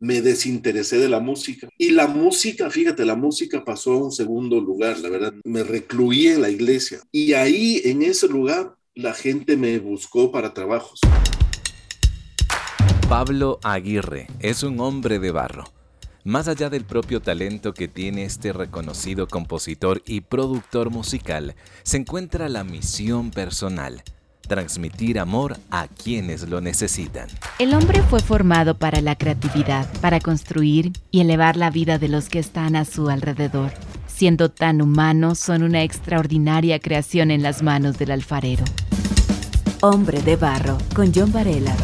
me desinteresé de la música. Y la música, fíjate, la música pasó a un segundo lugar, la verdad. Me recluí en la iglesia. Y ahí, en ese lugar, la gente me buscó para trabajos. Pablo Aguirre es un hombre de barro. Más allá del propio talento que tiene este reconocido compositor y productor musical, se encuentra la misión personal transmitir amor a quienes lo necesitan. El hombre fue formado para la creatividad, para construir y elevar la vida de los que están a su alrededor. Siendo tan humanos, son una extraordinaria creación en las manos del alfarero. Hombre de Barro, con John Varela.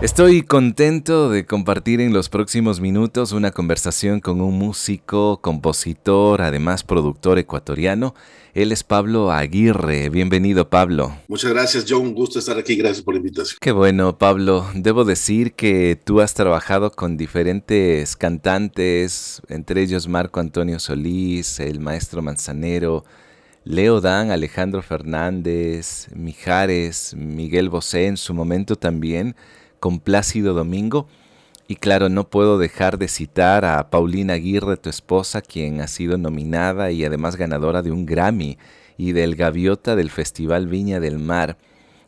Estoy contento de compartir en los próximos minutos una conversación con un músico, compositor, además productor ecuatoriano. Él es Pablo Aguirre. Bienvenido, Pablo. Muchas gracias, John. Un gusto estar aquí. Gracias por la invitación. Qué bueno, Pablo. Debo decir que tú has trabajado con diferentes cantantes, entre ellos Marco Antonio Solís, el maestro Manzanero, Leo Dan, Alejandro Fernández, Mijares, Miguel Bosé en su momento también con Plácido Domingo. Y claro, no puedo dejar de citar a Paulina Aguirre, tu esposa, quien ha sido nominada y además ganadora de un Grammy y del Gaviota del Festival Viña del Mar.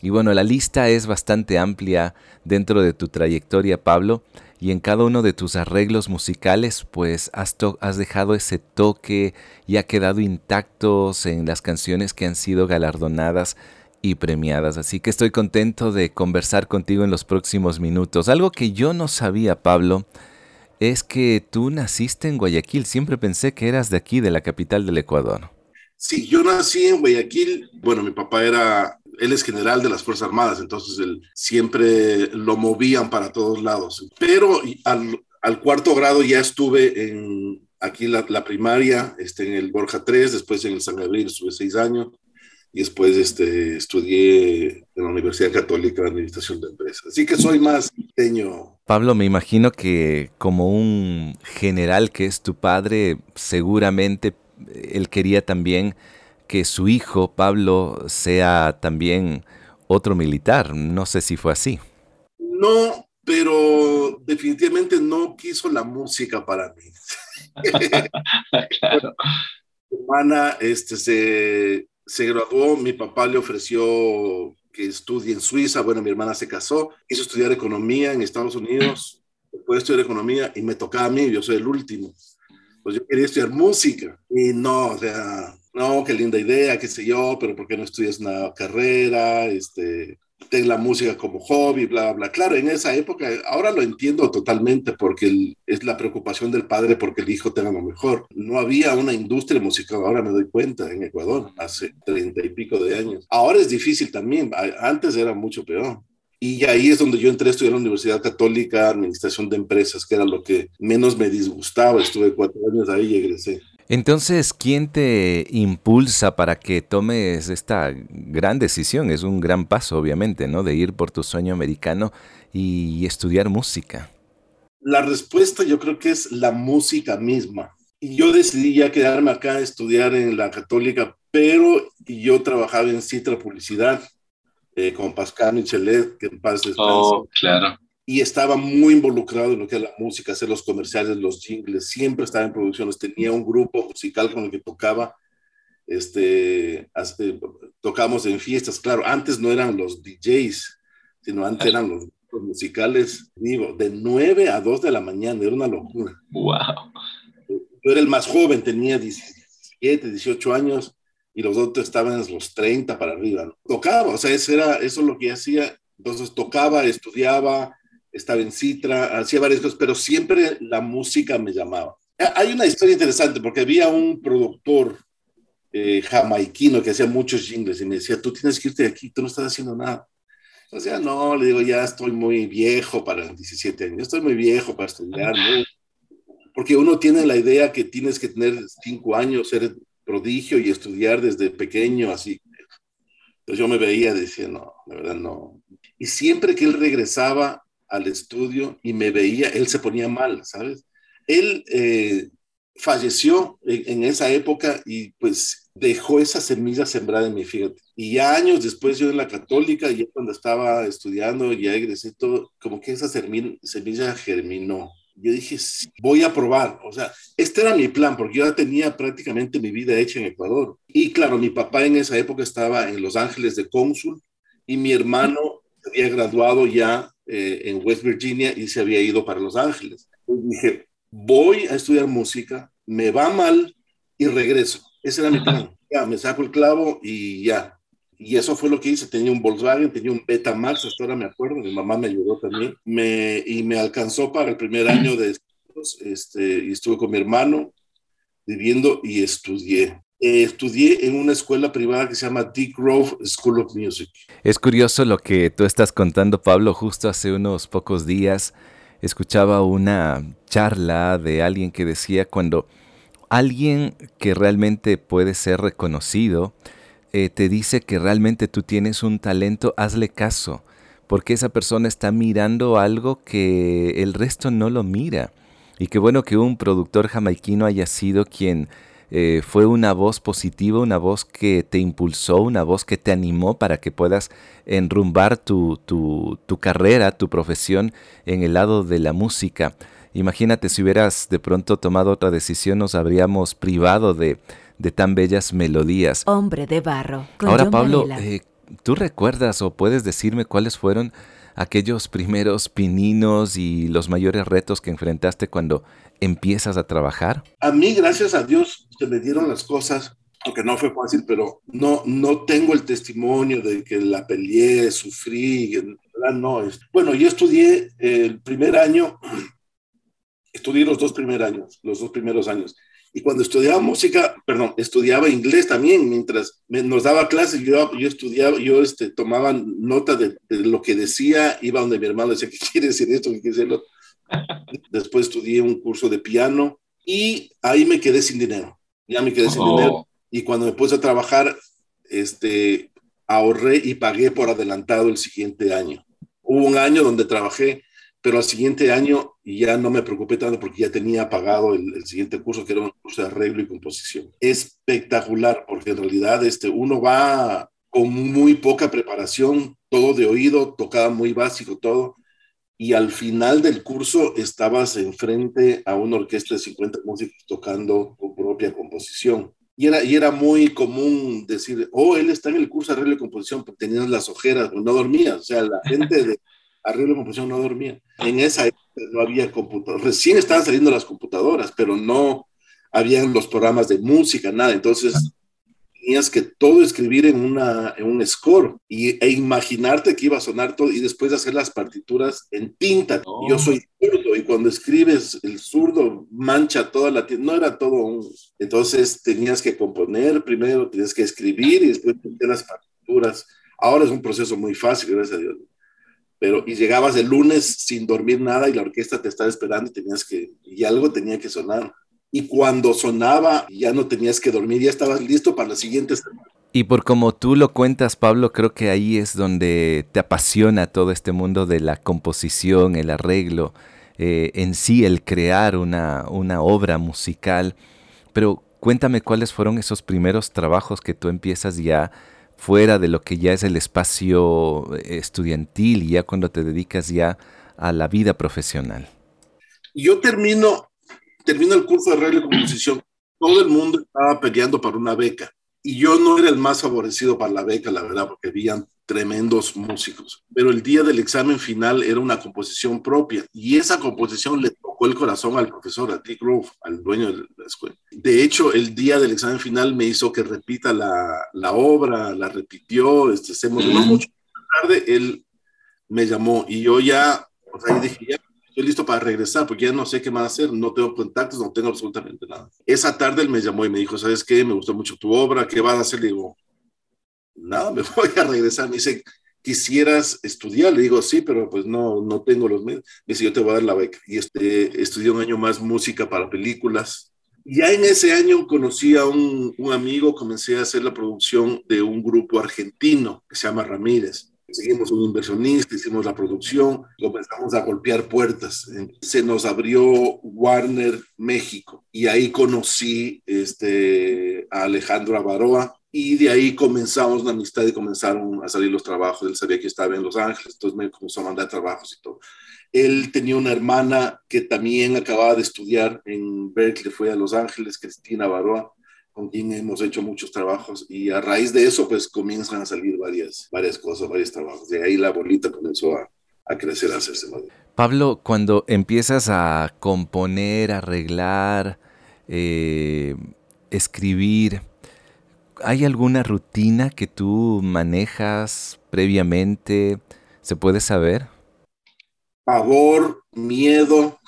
Y bueno, la lista es bastante amplia dentro de tu trayectoria, Pablo, y en cada uno de tus arreglos musicales, pues has, has dejado ese toque y ha quedado intactos en las canciones que han sido galardonadas y premiadas. Así que estoy contento de conversar contigo en los próximos minutos. Algo que yo no sabía, Pablo, es que tú naciste en Guayaquil. Siempre pensé que eras de aquí, de la capital del Ecuador. Sí, yo nací en Guayaquil. Bueno, mi papá era, él es general de las Fuerzas Armadas, entonces él, siempre lo movían para todos lados. Pero al, cuarto grado ya estuve en, aquí la, primaria, este, en el Borja 3, después en el San Gabriel estuve seis años, y después este, estudié en la Universidad Católica de Administración de Empresas. Así que soy más pequeño. Pablo, me imagino que como un general que es tu padre, seguramente él quería también que su hijo, Pablo, sea también otro militar. No sé si fue así. No, pero definitivamente no quiso la música para mí. claro. Mi hermana este, se se graduó, mi papá le ofreció que estudie en Suiza, bueno, mi hermana se casó, quiso estudiar economía en Estados Unidos, después estudiar economía y me tocaba a mí, yo soy el último. Pues yo quería estudiar música y no, o sea, no, qué linda idea, qué sé yo, pero ¿por qué no estudias una carrera? Este, ten la música como hobby, bla, bla. Claro, en esa época, ahora lo entiendo totalmente porque es la preocupación del padre porque el hijo tenga lo mejor. No había una industria musical, ahora me doy cuenta, en Ecuador, hace treinta y pico de años. Ahora es difícil también, antes era mucho peor. Y ahí es donde yo entré a estudiar en la Universidad Católica, Administración de Empresas, que era lo que menos me disgustaba. Estuve cuatro años ahí y egresé. Entonces, ¿quién te impulsa para que tomes esta gran decisión? Es un gran paso, obviamente, ¿no? De ir por tu sueño americano y estudiar música. La respuesta yo creo que es la música misma. Y yo decidí ya quedarme acá a estudiar en la católica, pero yo trabajaba en Citra Publicidad eh, con Pascal Michelet, que en paz descanse. Oh, claro y estaba muy involucrado en lo que es la música, hacer los comerciales, los jingles, siempre estaba en producciones, tenía un grupo musical con el que tocaba, este, tocamos en fiestas, claro, antes no eran los DJs, sino antes eran los grupos musicales vivo, de 9 a 2 de la mañana, era una locura. Wow. Yo era el más joven, tenía 17, 18 años, y los otros estaban en los 30 para arriba. Tocaba, o sea, eso era eso es lo que hacía. Entonces tocaba, estudiaba, estaba en Citra, hacía varias cosas, pero siempre la música me llamaba. Hay una historia interesante porque había un productor eh, jamaiquino que hacía muchos jingles y me decía, tú tienes que irte de aquí, tú no estás haciendo nada. O sea, no, le digo, ya estoy muy viejo para 17 años, estoy muy viejo para estudiar, porque uno tiene la idea que tienes que tener 5 años, ser prodigio y estudiar desde pequeño, así. Entonces yo me veía, decía, no, la verdad no. Y siempre que él regresaba, al estudio y me veía, él se ponía mal, ¿sabes? Él eh, falleció en, esa época y pues dejó esa semilla sembrada en mi fíjate. Y ya años después yo en la católica, ya cuando estaba estudiando, ya egresé todo, como que esa semilla germinó. yo dije, voy a probar. O sea, este era mi plan, porque yo ya tenía prácticamente mi vida hecha en Ecuador. Y claro, mi papá en esa época estaba en Los Ángeles de cónsul y mi hermano había graduado ya eh, en West Virginia y se había ido para Los Ángeles. Entonces dije, voy a estudiar música, me va mal y regreso. Ese era mi plan. Ya, me saco el clavo y ya. Y eso fue lo que hice. Tenía un Volkswagen, tenía un Betamax, hasta ahora me acuerdo. Mi mamá me ayudó también. Me, y me alcanzó para el primer año de estudios. Este, y estuve con mi hermano viviendo y estudié. Eh, estudié en una escuela privada que se llama Dick Grove School of Music. Es curioso lo que tú estás contando, Pablo. Justo hace unos pocos días escuchaba una charla de alguien que decía cuando alguien que realmente puede ser reconocido eh, te dice que realmente tú tienes un talento, hazle caso, porque esa persona está mirando algo que el resto no lo mira. Y qué bueno que un productor jamaiquino haya sido quien eh, fue una voz positiva, una voz que te impulsó, una voz que te animó para que puedas enrumbar tu, tu, tu carrera, tu profesión en el lado de la música. Imagínate si hubieras de pronto tomado otra decisión, nos habríamos privado de, de tan bellas melodías. Hombre de barro. Ahora, Pablo, eh, ¿tú recuerdas o puedes decirme cuáles fueron aquellos primeros pininos y los mayores retos que enfrentaste cuando empiezas a trabajar? A mí, gracias a Dios, se me dieron las cosas, aunque no fue fácil, pero no, no tengo el testimonio de que la peleé, sufrí, no. Es, bueno, yo estudié el primer año, estudié los dos primeros años, los dos primeros años. Y cuando estudiaba música, perdón, estudiaba inglés también, mientras nos daba clases, yo, yo estudiaba, yo este, tomaba nota de, lo que decía, iba donde mi hermano decía, ¿qué quiere decir esto? ¿Qué quiere decir lo Después estudié un curso de piano y ahí me quedé sin dinero. Ya me quedé sin oh. dinero. Y cuando me puse a trabajar, este, ahorré y pagué por adelantado el siguiente año. Hubo un año donde trabajé, pero al siguiente año ya no me preocupé tanto porque ya tenía pagado el, siguiente curso, que era un curso de arreglo y composición. Espectacular, porque en realidad este, uno va con muy poca preparación, todo de oído, tocaba muy básico, todo, y al final del curso estabas enfrente a una orquesta de 50 músicos tocando tu propia composición. Y era, y era muy común decir, oh, él está en el curso de arreglo y composición, porque tenías las ojeras, no dormías. O sea, la gente de arreglo y composición no dormía. En esa época no había computadoras. Recién estaban saliendo las computadoras, pero no habían los programas de música, nada. Entonces tenías que todo escribir en, una, en un score y, e imaginarte que iba a sonar todo y después hacer las partituras en tinta. Yo soy zurdo y cuando escribes el zurdo mancha toda la tinta. No era todo un... Entonces tenías que componer primero, tenías que escribir y después meter las partituras. Ahora es un proceso muy fácil, gracias a Dios. Pero, y llegabas el lunes sin dormir nada y la orquesta te estaba esperando y tenías que, y algo tenía que sonar y cuando sonaba ya no tenías que dormir, ya estabas listo para la siguiente semana. Y por como tú lo cuentas, Pablo, creo que ahí es donde te apasiona todo este mundo de la composición, el arreglo, eh, en sí el crear una, una obra musical. Pero cuéntame cuáles fueron esos primeros trabajos que tú empiezas ya fuera de lo que ya es el espacio estudiantil y ya cuando te dedicas ya a la vida profesional. Yo termino termino el curso de arreglo y composición, todo el mundo estaba peleando para una beca. Y yo no era el más favorecido para la beca, la verdad, porque habían tremendos músicos. Pero el día del examen final era una composición propia. Y esa composición le tocó el corazón al profesor, a Dick Grove, al dueño de la escuela. De hecho, el día del examen final me hizo que repita la, la obra, la repitió, este, se emocionó mucho. Tarde él me llamó y yo ya, o sea, dije, ya estoy listo para regresar porque ya no sé qué más hacer, no tengo contactos, no tengo absolutamente nada. Esa tarde él me llamó y me dijo, ¿sabes qué? Me gustó mucho tu obra, ¿qué vas a hacer? Le digo, nada, me voy a regresar. Me dice, ¿quisieras estudiar? Le digo, sí, pero pues no, no tengo los medios. Me dice, yo te voy a dar la beca. Y este, estudié un año más música para películas. Ya en ese año conocí a un, un amigo, comencé a hacer la producción de un grupo argentino que se llama Ramírez Seguimos un inversionista, hicimos la producción, comenzamos a golpear puertas. Se nos abrió Warner México y ahí conocí este, a Alejandro Avaroa y de ahí comenzamos una amistad y comenzaron a salir los trabajos. Él sabía que estaba en Los Ángeles, entonces me comenzó a mandar trabajos y todo. Él tenía una hermana que también acababa de estudiar en Berkeley, fue a Los Ángeles, Cristina Baroa, con quien hemos hecho muchos trabajos y a raíz de eso pues comienzan a salir varias, varias cosas, varios trabajos. De ahí la bolita comenzó a, a crecer, a hacerse más. Pablo, cuando empiezas a componer, arreglar, eh, escribir, ¿hay alguna rutina que tú manejas previamente? ¿Se puede saber? Pavor, miedo.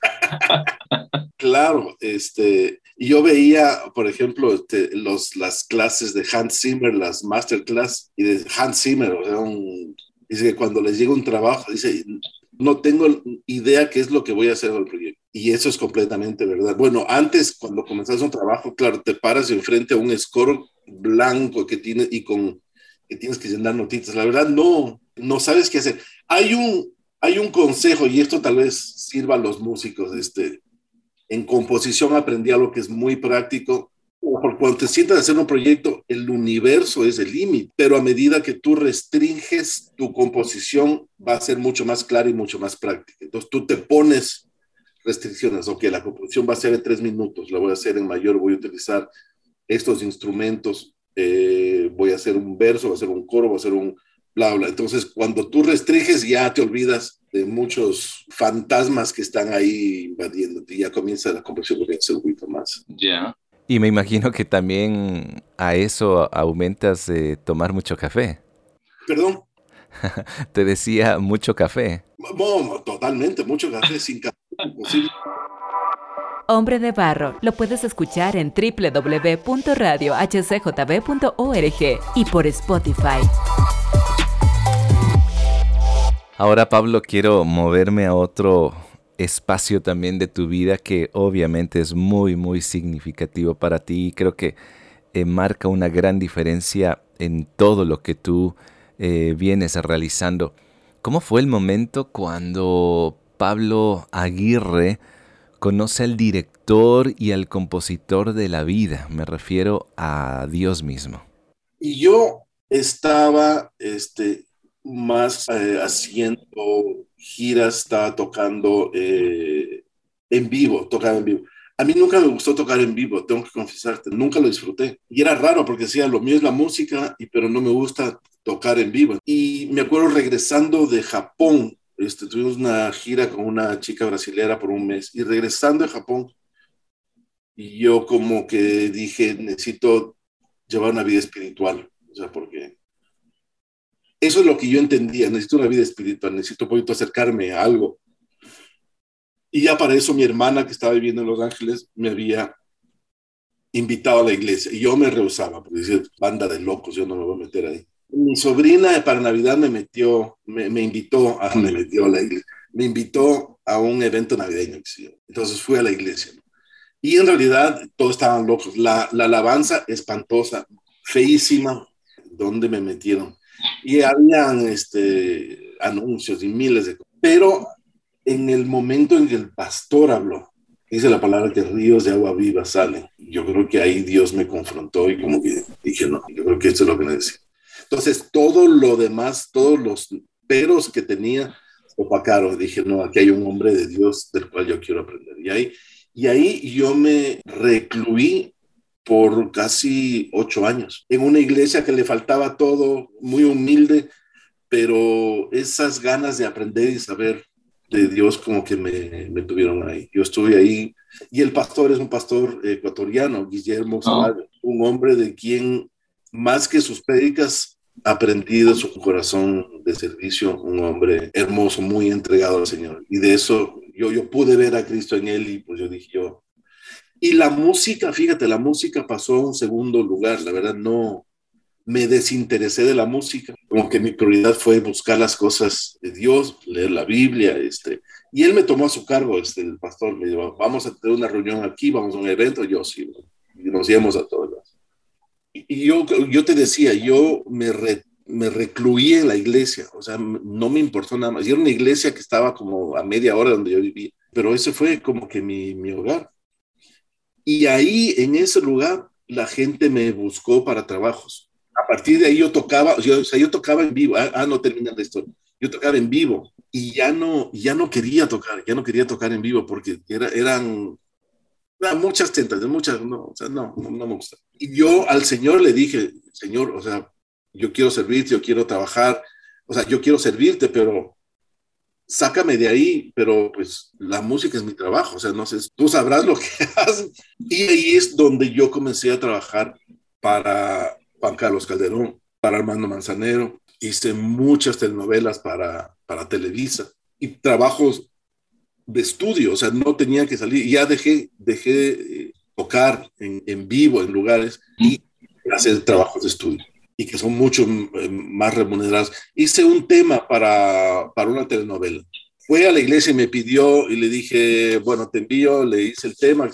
claro, este, yo veía, por ejemplo, este, los, las clases de Hans Zimmer, las masterclass, y de Hans Zimmer, o sea, dice que cuando les llega un trabajo, dice, no tengo idea qué es lo que voy a hacer en el proyecto. Y eso es completamente verdad. Bueno, antes, cuando comenzas un trabajo, claro, te paras enfrente a un score blanco que tiene y con que tienes que llenar notitas. La verdad, no, no sabes qué hacer. Hay un, hay un consejo, y esto tal vez sirva a los músicos. Este, en composición aprendí algo que es muy práctico porque cuando te sientas a hacer un proyecto, el universo es el límite, pero a medida que tú restringes tu composición, va a ser mucho más clara y mucho más práctica. Entonces tú te pones restricciones, ok, la composición va a ser de tres minutos, la voy a hacer en mayor, voy a utilizar estos instrumentos, eh, voy a hacer un verso, voy a hacer un coro, voy a hacer un bla, bla. Entonces, cuando tú restringes, ya te olvidas de muchos fantasmas que están ahí invadiéndote y ya comienza la ser un poquito más. Ya. Y me imagino que también a eso aumentas de tomar mucho café. Perdón. Te decía mucho café. totalmente, mucho café sin café. Hombre de Barro lo puedes escuchar en www.radiohcjb.org y por Spotify. Ahora, Pablo, quiero moverme a otro espacio también de tu vida que obviamente es muy, muy significativo para ti y creo que eh, marca una gran diferencia en todo lo que tú eh, vienes realizando. ¿Cómo fue el momento cuando Pablo Aguirre conoce al director y al compositor de la vida? Me refiero a Dios mismo. Y yo estaba este, más eh, haciendo giras, estaba tocando eh, en vivo, tocaba en vivo. A mí nunca me gustó tocar en vivo, tengo que confesarte, nunca lo disfruté. Y era raro porque decía, lo mío es la música, y, pero no me gusta tocar en vivo. Y me acuerdo regresando de Japón, este, tuvimos una gira con una chica brasilera por un mes, y regresando de Japón, y yo como que dije, necesito llevar una vida espiritual, o sea, porque eso es lo que yo entendía, necesito una vida espiritual, necesito poquito acercarme a algo. Y ya para eso mi hermana que estaba viviendo en Los Ángeles me había invitado a la iglesia y yo me rehusaba, porque decía, banda de locos, yo no me voy a meter ahí. Mi sobrina para Navidad me metió, me, invitó, a, me metió la iglesia, me invitó a un evento navideño. Entonces fui a la iglesia. Y en realidad todos estaban locos. La, la alabanza espantosa, feísima, ¿dónde me metieron? Y habían este, anuncios y miles de cosas. Pero en el momento en que el pastor habló, dice la palabra que ríos de agua viva salen. Yo creo que ahí Dios me confrontó y como que dije, no, yo creo que esto es lo que necesito. Entonces, todo lo demás, todos los peros que tenía, opacaron. Dije, no, aquí hay un hombre de Dios del cual yo quiero aprender. Y ahí, y ahí yo me recluí por casi ocho años, en una iglesia que le faltaba todo, muy humilde, pero esas ganas de aprender y saber de Dios como que me, me tuvieron ahí. Yo estuve ahí y el pastor es un pastor ecuatoriano, Guillermo oh. un hombre de quien más que sus prédicas aprendí de su corazón de servicio, un hombre hermoso, muy entregado al Señor. Y de eso yo, yo pude ver a Cristo en él y pues yo dije, yo, y la música, fíjate, la música pasó a un segundo lugar, la verdad no me desinteresé de la música, como que mi prioridad fue buscar las cosas de Dios, leer la Biblia, este, y él me tomó a su cargo, este, el pastor me dijo, vamos a tener una reunión aquí, vamos a un evento, yo sí, y nos íbamos a todas. Y yo, yo te decía, yo me, me recluí en la iglesia, o sea, no me importó nada más. Y era una iglesia que estaba como a media hora donde yo vivía, pero ese fue como que mi, mi hogar. Y ahí, en ese lugar, la gente me buscó para trabajos. A partir de ahí yo tocaba, yo, o sea, yo tocaba en vivo, ah, ah no termina la historia, yo tocaba en vivo y ya no, ya no quería tocar, ya no quería tocar en vivo porque era, eran, muchas tentaciones, muchas, no, o sea, no, no, no me gusta. Y yo al Señor le dije, Señor, o sea, yo quiero servirte, yo quiero trabajar, o sea, yo quiero servirte, pero sácame de ahí, pero pues la música es mi trabajo, o sea, no sé, tú sabrás lo que haces. Y ahí es donde yo comencé a trabajar para Juan Carlos Calderón, para Armando Manzanero, hice muchas telenovelas para, para Televisa y trabajos de estudio, o sea, no tenía que salir, ya dejé, dejé eh, tocar en, en vivo en lugares y hacer trabajos de estudio y que son mucho eh, más remunerados. Hice un tema para, para una telenovela. Fue a la iglesia y me pidió y le dije, bueno, te envío, le hice el tema,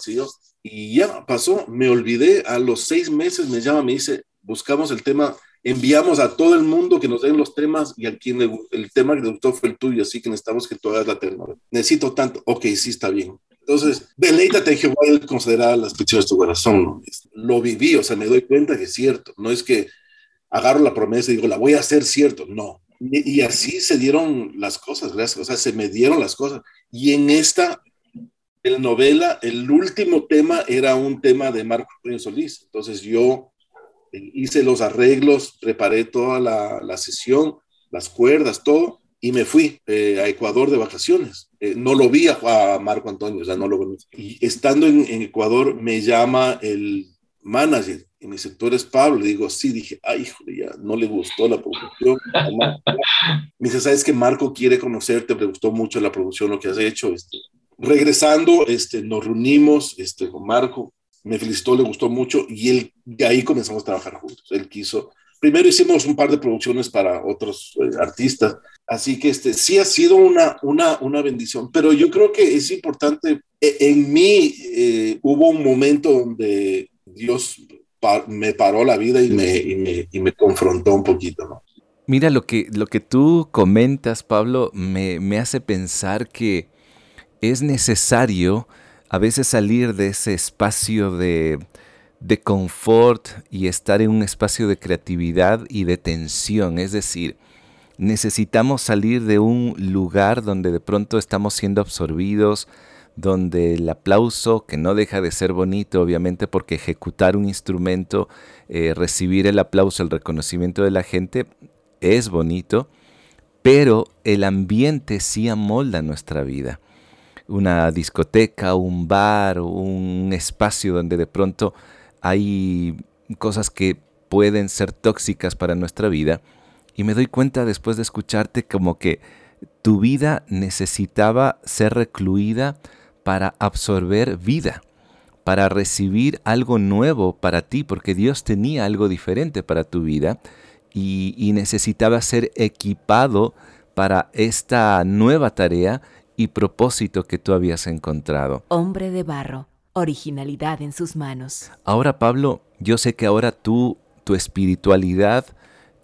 y ya pasó, me olvidé, a los seis meses me llama, me dice, buscamos el tema, enviamos a todo el mundo que nos den los temas y a quien el tema que le gustó fue el tuyo, así que necesitamos que tú hagas la telenovela. Necesito tanto, ok, sí está bien. Entonces, deleítate Jehová y considerar las peticiones de tu corazón. Lo viví, o sea, me doy cuenta que es cierto. No es que agarro la promesa y digo, la voy a hacer cierto. No. Y, así se dieron las cosas, gracias. O sea, se me dieron las cosas. Y en esta el novela, el último tema era un tema de Marco Antonio Solís. Entonces yo hice los arreglos, preparé toda la, sesión, las cuerdas, todo, y me fui eh, a Ecuador de vacaciones. Eh, no lo vi a, Marco Antonio, o sea, no lo Y estando en, en Ecuador, me llama el manager y me dice, ¿tú eres Pablo? Digo, sí, dije, ay, híjole, ya no le gustó la producción. me dice, ¿sabes que Marco quiere conocerte? Le gustó mucho la producción, lo que has hecho. Este, regresando, este, nos reunimos este, con Marco, me felicitó, le gustó mucho y él, ahí comenzamos a trabajar juntos. Él quiso, primero hicimos un par de producciones para otros eh, artistas, así que este, sí ha sido una, una, una bendición, pero yo creo que es importante, e, en mí eh, hubo un momento donde Dios me paró la vida y me, y me, confrontó un poquito, ¿no? Mira, lo que, lo que tú comentas, Pablo, me, me hace pensar que es necesario a veces salir de ese espacio de, de confort y estar en un espacio de creatividad y de tensión. Es decir, necesitamos salir de un lugar donde de pronto estamos siendo absorbidos, donde el aplauso, que no deja de ser bonito, obviamente, porque ejecutar un instrumento, eh, recibir el aplauso, el reconocimiento de la gente, es bonito, pero el ambiente sí amolda nuestra vida. Una discoteca, un bar, un espacio donde de pronto hay cosas que pueden ser tóxicas para nuestra vida. Y me doy cuenta después de escucharte como que tu vida necesitaba ser recluida para absorber vida, para recibir algo nuevo para ti, porque Dios tenía algo diferente para tu vida y, y necesitaba ser equipado para esta nueva tarea y propósito que tú habías encontrado. Hombre de barro, originalidad en sus manos. Ahora, Pablo, yo sé que ahora tú, tu espiritualidad,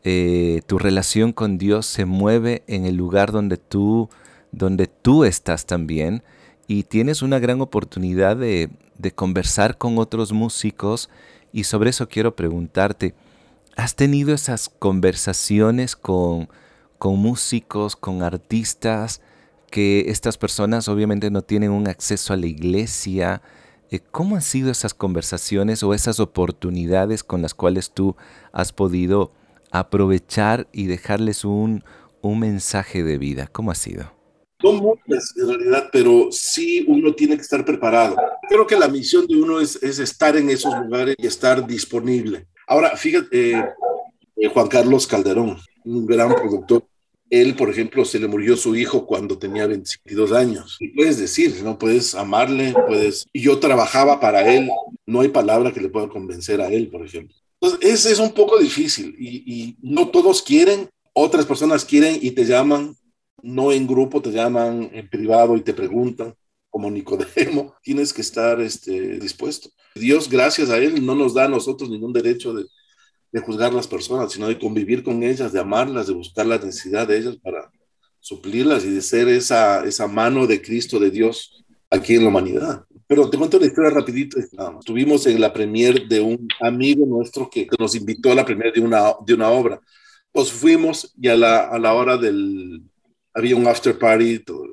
eh, tu relación con Dios se mueve en el lugar donde tú, donde tú estás también y tienes una gran oportunidad de, conversar con otros músicos y sobre eso quiero preguntarte, ¿has tenido esas conversaciones con, con músicos, con artistas, que estas personas obviamente no tienen un acceso a la iglesia? Eh, ¿Cómo han sido esas conversaciones o esas oportunidades con las cuales tú has podido aprovechar y dejarles un, un mensaje de vida? ¿Cómo ha sido? Son muchas en realidad, pero sí uno tiene que estar preparado. Creo que la misión de uno es, es estar en esos lugares y estar disponible. Ahora, fíjate, eh, eh, Juan Carlos Calderón, un gran productor. Él, por ejemplo, se le murió su hijo cuando tenía 22 años. Y puedes decir, no puedes amarle, puedes... Y yo trabajaba para él. No hay palabra que le pueda convencer a él, por ejemplo. Entonces, es, es un poco difícil y, y no todos quieren, otras personas quieren y te llaman no en grupo, te llaman en privado y te preguntan, como Nicodemo, tienes que estar este, dispuesto. Dios, gracias a Él, no nos da a nosotros ningún derecho de, de juzgar las personas, sino de convivir con ellas, de amarlas, de buscar la necesidad de ellas para suplirlas y de ser esa, esa mano de Cristo, de Dios aquí en la humanidad. Pero te cuento la historia rapidito. Estuvimos en la premier de un amigo nuestro que nos invitó a la premier de una, de una obra. Pues fuimos y a la, a la hora del... Había un after party. Todo.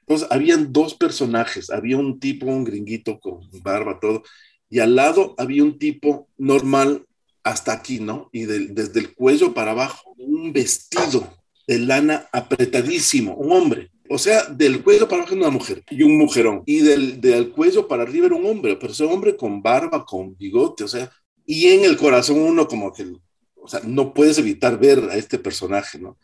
Entonces, habían dos personajes. Había un tipo, un gringuito con barba, todo. Y al lado había un tipo normal hasta aquí, ¿no? Y desde el cuello para abajo, un vestido de lana apretadísimo, un hombre. O sea, del cuello para abajo una mujer y un mujerón. Y del, del cuello para arriba era un hombre, pero ese hombre con barba, con bigote, o sea, y en el corazón uno como que, o sea, no puedes evitar ver a este personaje, ¿no?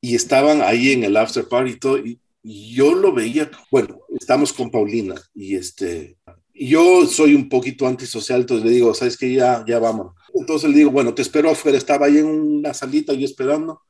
Y estaban ahí en el after party y todo, y, yo lo veía, bueno, estamos con Paulina y este, yo soy un poquito antisocial, entonces le digo, ¿sabes qué? Ya, ya vamos. Entonces le digo, bueno, te espero afuera. Estaba ahí en una salita yo esperando.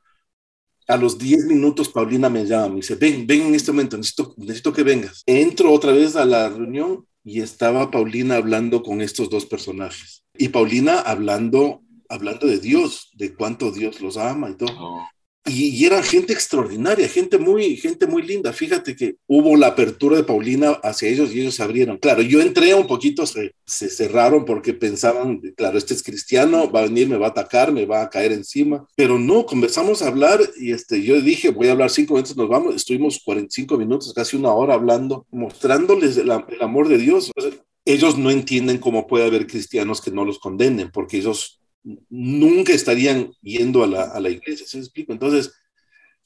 A los 10 minutos Paulina me llama, me dice, ven, ven en este momento, necesito, necesito que vengas. Entro otra vez a la reunión y estaba Paulina hablando con estos dos personajes. Y Paulina hablando, hablando de Dios, de cuánto Dios los ama y todo. Oh. Y, era gente extraordinaria, gente muy, gente muy linda. Fíjate que hubo la apertura de Paulina hacia ellos y ellos se abrieron. Claro, yo entré un poquito, se, cerraron porque pensaban, claro, este es cristiano, va a venir, me va a atacar, me va a caer encima. Pero no, comenzamos a hablar y este, yo dije, voy a hablar cinco minutos, nos vamos. Estuvimos 45 minutos, casi una hora hablando, mostrándoles el amor de Dios. ellos no entienden cómo puede haber cristianos que no los condenen, porque ellos nunca estarían yendo a la, a la iglesia, ¿se explico? Entonces,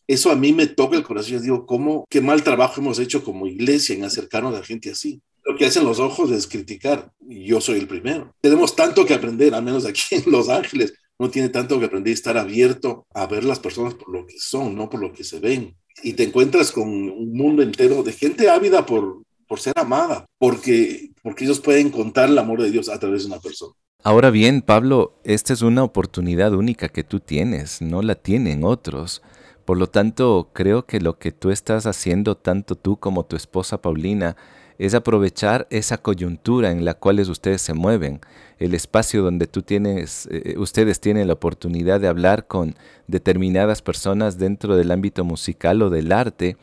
eso a mí me toca el corazón. Yo digo, ¿cómo, qué mal trabajo hemos hecho como iglesia en acercarnos a la gente así? Lo que hacen los ojos es criticar, y yo soy el primero. Tenemos tanto que aprender, al menos aquí en Los Ángeles. No tiene tanto que aprender, estar abierto a ver las personas por lo que son, no por lo que se ven. Y te encuentras con un mundo entero de gente ávida por, por ser amada, porque, porque ellos pueden contar el amor de Dios a través de una persona. Ahora bien, Pablo, esta es una oportunidad única que tú tienes, no la tienen otros. Por lo tanto, creo que lo que tú estás haciendo, tanto tú como tu esposa Paulina, es aprovechar esa coyuntura en la cual ustedes se mueven, el espacio donde tú tienes, eh, ustedes tienen la oportunidad de hablar con determinadas personas dentro del ámbito musical o del arte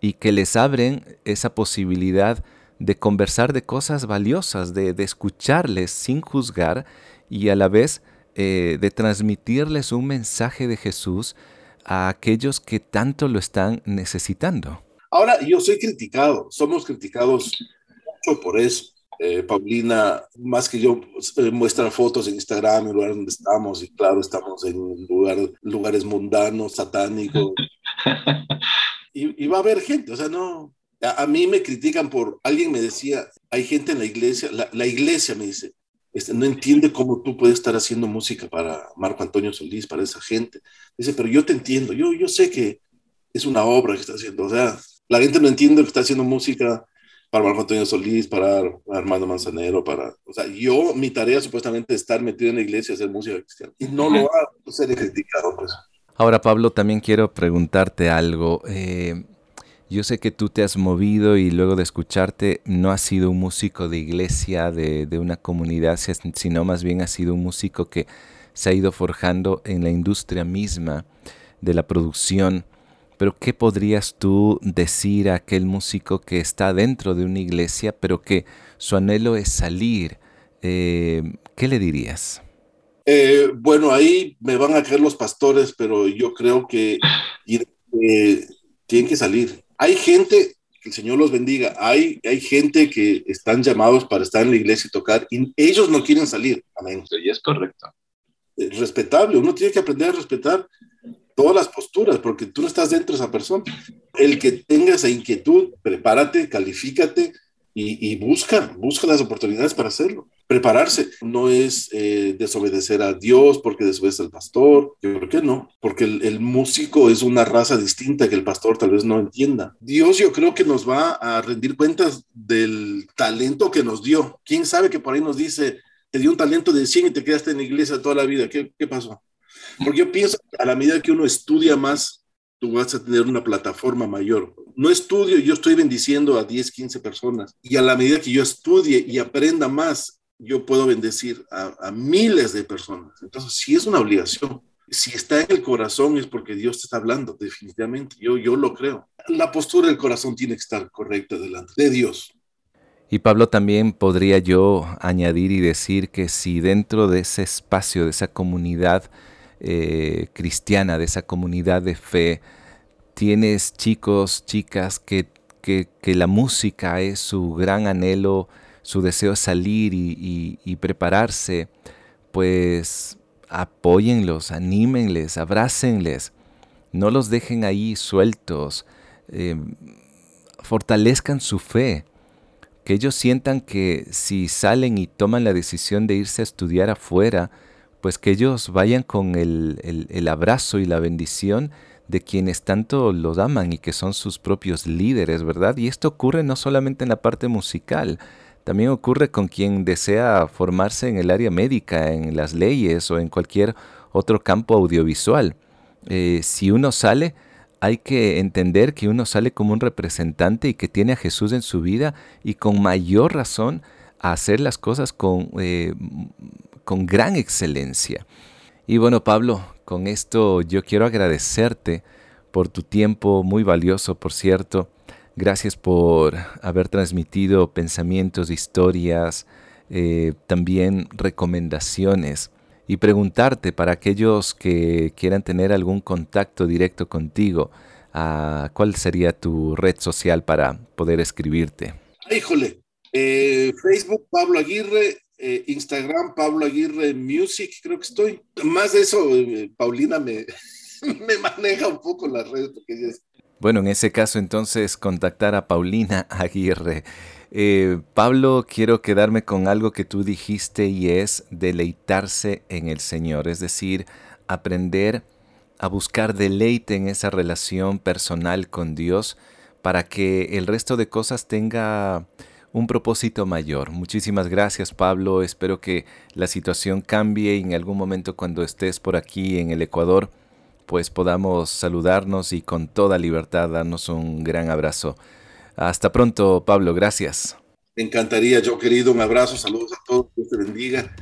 y que les abren esa posibilidad de conversar de cosas valiosas, de, escucharles sin juzgar y a la vez eh, de transmitirles un mensaje de Jesús a aquellos que tanto lo están necesitando. Ahora, yo soy criticado, somos criticados mucho por eso. Eh, Paulina, más que yo, eh, muestra fotos en Instagram, el lugar donde estamos, y claro, estamos en lugar, lugares mundanos, satánicos. y, y, va a haber gente, o sea, no, a, mí me critican por, alguien me decía, hay gente en la iglesia, la, iglesia me dice, este, no entiende cómo tú puedes estar haciendo música para Marco Antonio Solís, para esa gente. Dice, pero yo te entiendo, yo, yo sé que es una obra que está haciendo, o sea, la gente no entiende que está haciendo música para Marco Antonio Solís, para Armando Manzanero, para, o sea, yo, mi tarea supuestamente es estar metido en la iglesia, hacer música cristiana, y no lo hago, seré criticado, pues. Ahora, Pablo, también quiero preguntarte algo. Eh, yo sé que tú te has movido y luego de escucharte no has sido un músico de iglesia, de, una comunidad, sino más bien has sido un músico que se ha ido forjando en la industria misma de la producción. Pero ¿qué podrías tú decir a aquel músico que está dentro de una iglesia, pero que su anhelo es salir? Eh, ¿Qué le dirías? Eh, bueno, ahí me van a caer los pastores, pero yo creo que eh, tienen que salir hay gente, que el Señor los bendiga, hay, hay gente que están llamados para estar en la iglesia y tocar y ellos no quieren salir. Amén. Y es correcto. Es respetable, uno tiene que aprender a respetar todas las posturas, porque tú no estás dentro de esa persona. El que tenga esa inquietud, prepárate, califícate y, busca, busca las oportunidades para hacerlo. Prepararse no es eh, desobedecer a Dios porque desobedece al pastor, yo creo que no, porque el, músico es una raza distinta que el pastor tal vez no entienda. Dios yo creo que nos va a rendir cuentas del talento que nos dio. ¿Quién sabe que por ahí nos dice, te dio un talento de 100 y te quedaste en la iglesia toda la vida? ¿Qué, qué pasó? Porque yo pienso, a la medida que uno estudia más, tú vas a tener una plataforma mayor. No estudio, yo estoy bendiciendo a 10, 15 personas y a la medida que yo estudie y aprenda más, yo puedo bendecir a, miles de personas. Entonces, si es una obligación. Si está en el corazón es porque Dios te está hablando, definitivamente. Yo, yo lo creo. La postura del corazón tiene que estar correcta delante de Dios. Y Pablo también podría yo añadir y decir que si dentro de ese espacio, de esa comunidad eh, cristiana, de esa comunidad de fe, tienes chicos, chicas que, que, la música es su gran anhelo, su deseo salir y, prepararse, pues apóyenlos, anímenles, abrácenles, no los dejen ahí sueltos, eh, fortalezcan su fe. Que ellos sientan que si salen y toman la decisión de irse a estudiar afuera, pues que ellos vayan con el, abrazo y la bendición de quienes tanto los aman y que son sus propios líderes, ¿verdad? Y esto ocurre no solamente en la parte musical, también ocurre con quien desea formarse en el área médica, en las leyes o en cualquier otro campo audiovisual. Eh, si uno sale, hay que entender que uno sale como un representante y que tiene a Jesús en su vida y con mayor razón a hacer las cosas con, eh, con gran excelencia. Y bueno, Pablo, con esto yo quiero agradecerte por tu tiempo muy valioso, por cierto. Gracias por haber transmitido pensamientos, historias, eh, también recomendaciones y preguntarte para aquellos que quieran tener algún contacto directo contigo, uh, ¿cuál sería tu red social para poder escribirte? Híjole, eh, Facebook Pablo Aguirre, eh, Instagram Pablo Aguirre Music, creo que estoy. Más de eso, Paulina me, me maneja un poco las redes porque Bueno, en ese caso entonces contactar a Paulina Aguirre. Eh, Pablo, quiero quedarme con algo que tú dijiste y es deleitarse en el Señor, es decir, aprender a buscar deleite en esa relación personal con Dios para que el resto de cosas tenga un propósito mayor. Muchísimas gracias Pablo, espero que la situación cambie y en algún momento cuando estés por aquí en el Ecuador, pues podamos saludarnos y con toda libertad darnos un gran abrazo. Hasta pronto, Pablo, gracias. Me encantaría, yo querido, un abrazo, saludos a todos, Dios te bendiga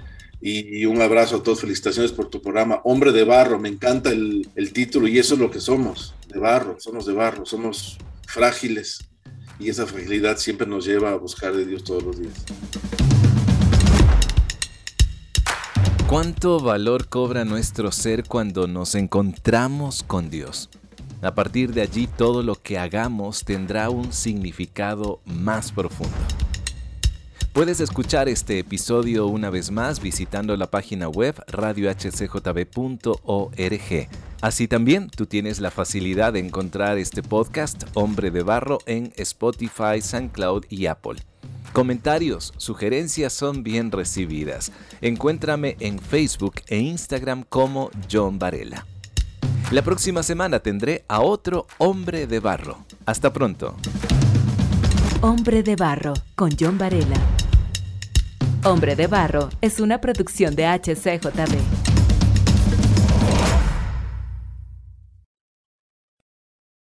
y un abrazo a todos, felicitaciones por tu programa. Hombre de barro, me encanta el, el título y eso es lo que somos, de barro, somos de barro, somos frágiles y esa fragilidad siempre nos lleva a buscar de Dios todos los días. ¿Cuánto valor cobra nuestro ser cuando nos encontramos con Dios? A partir de allí todo lo que hagamos tendrá un significado más profundo. Puedes escuchar este episodio una vez más visitando la página web radiohcjb.org. Así también tú tienes la facilidad de encontrar este podcast Hombre de Barro en Spotify, SoundCloud y Apple. Comentarios, sugerencias son bien recibidas. Encuéntrame en Facebook e Instagram como John Varela. La próxima semana tendré a otro hombre de barro. Hasta pronto. Hombre de barro con John Varela. Hombre de barro es una producción de HCJB.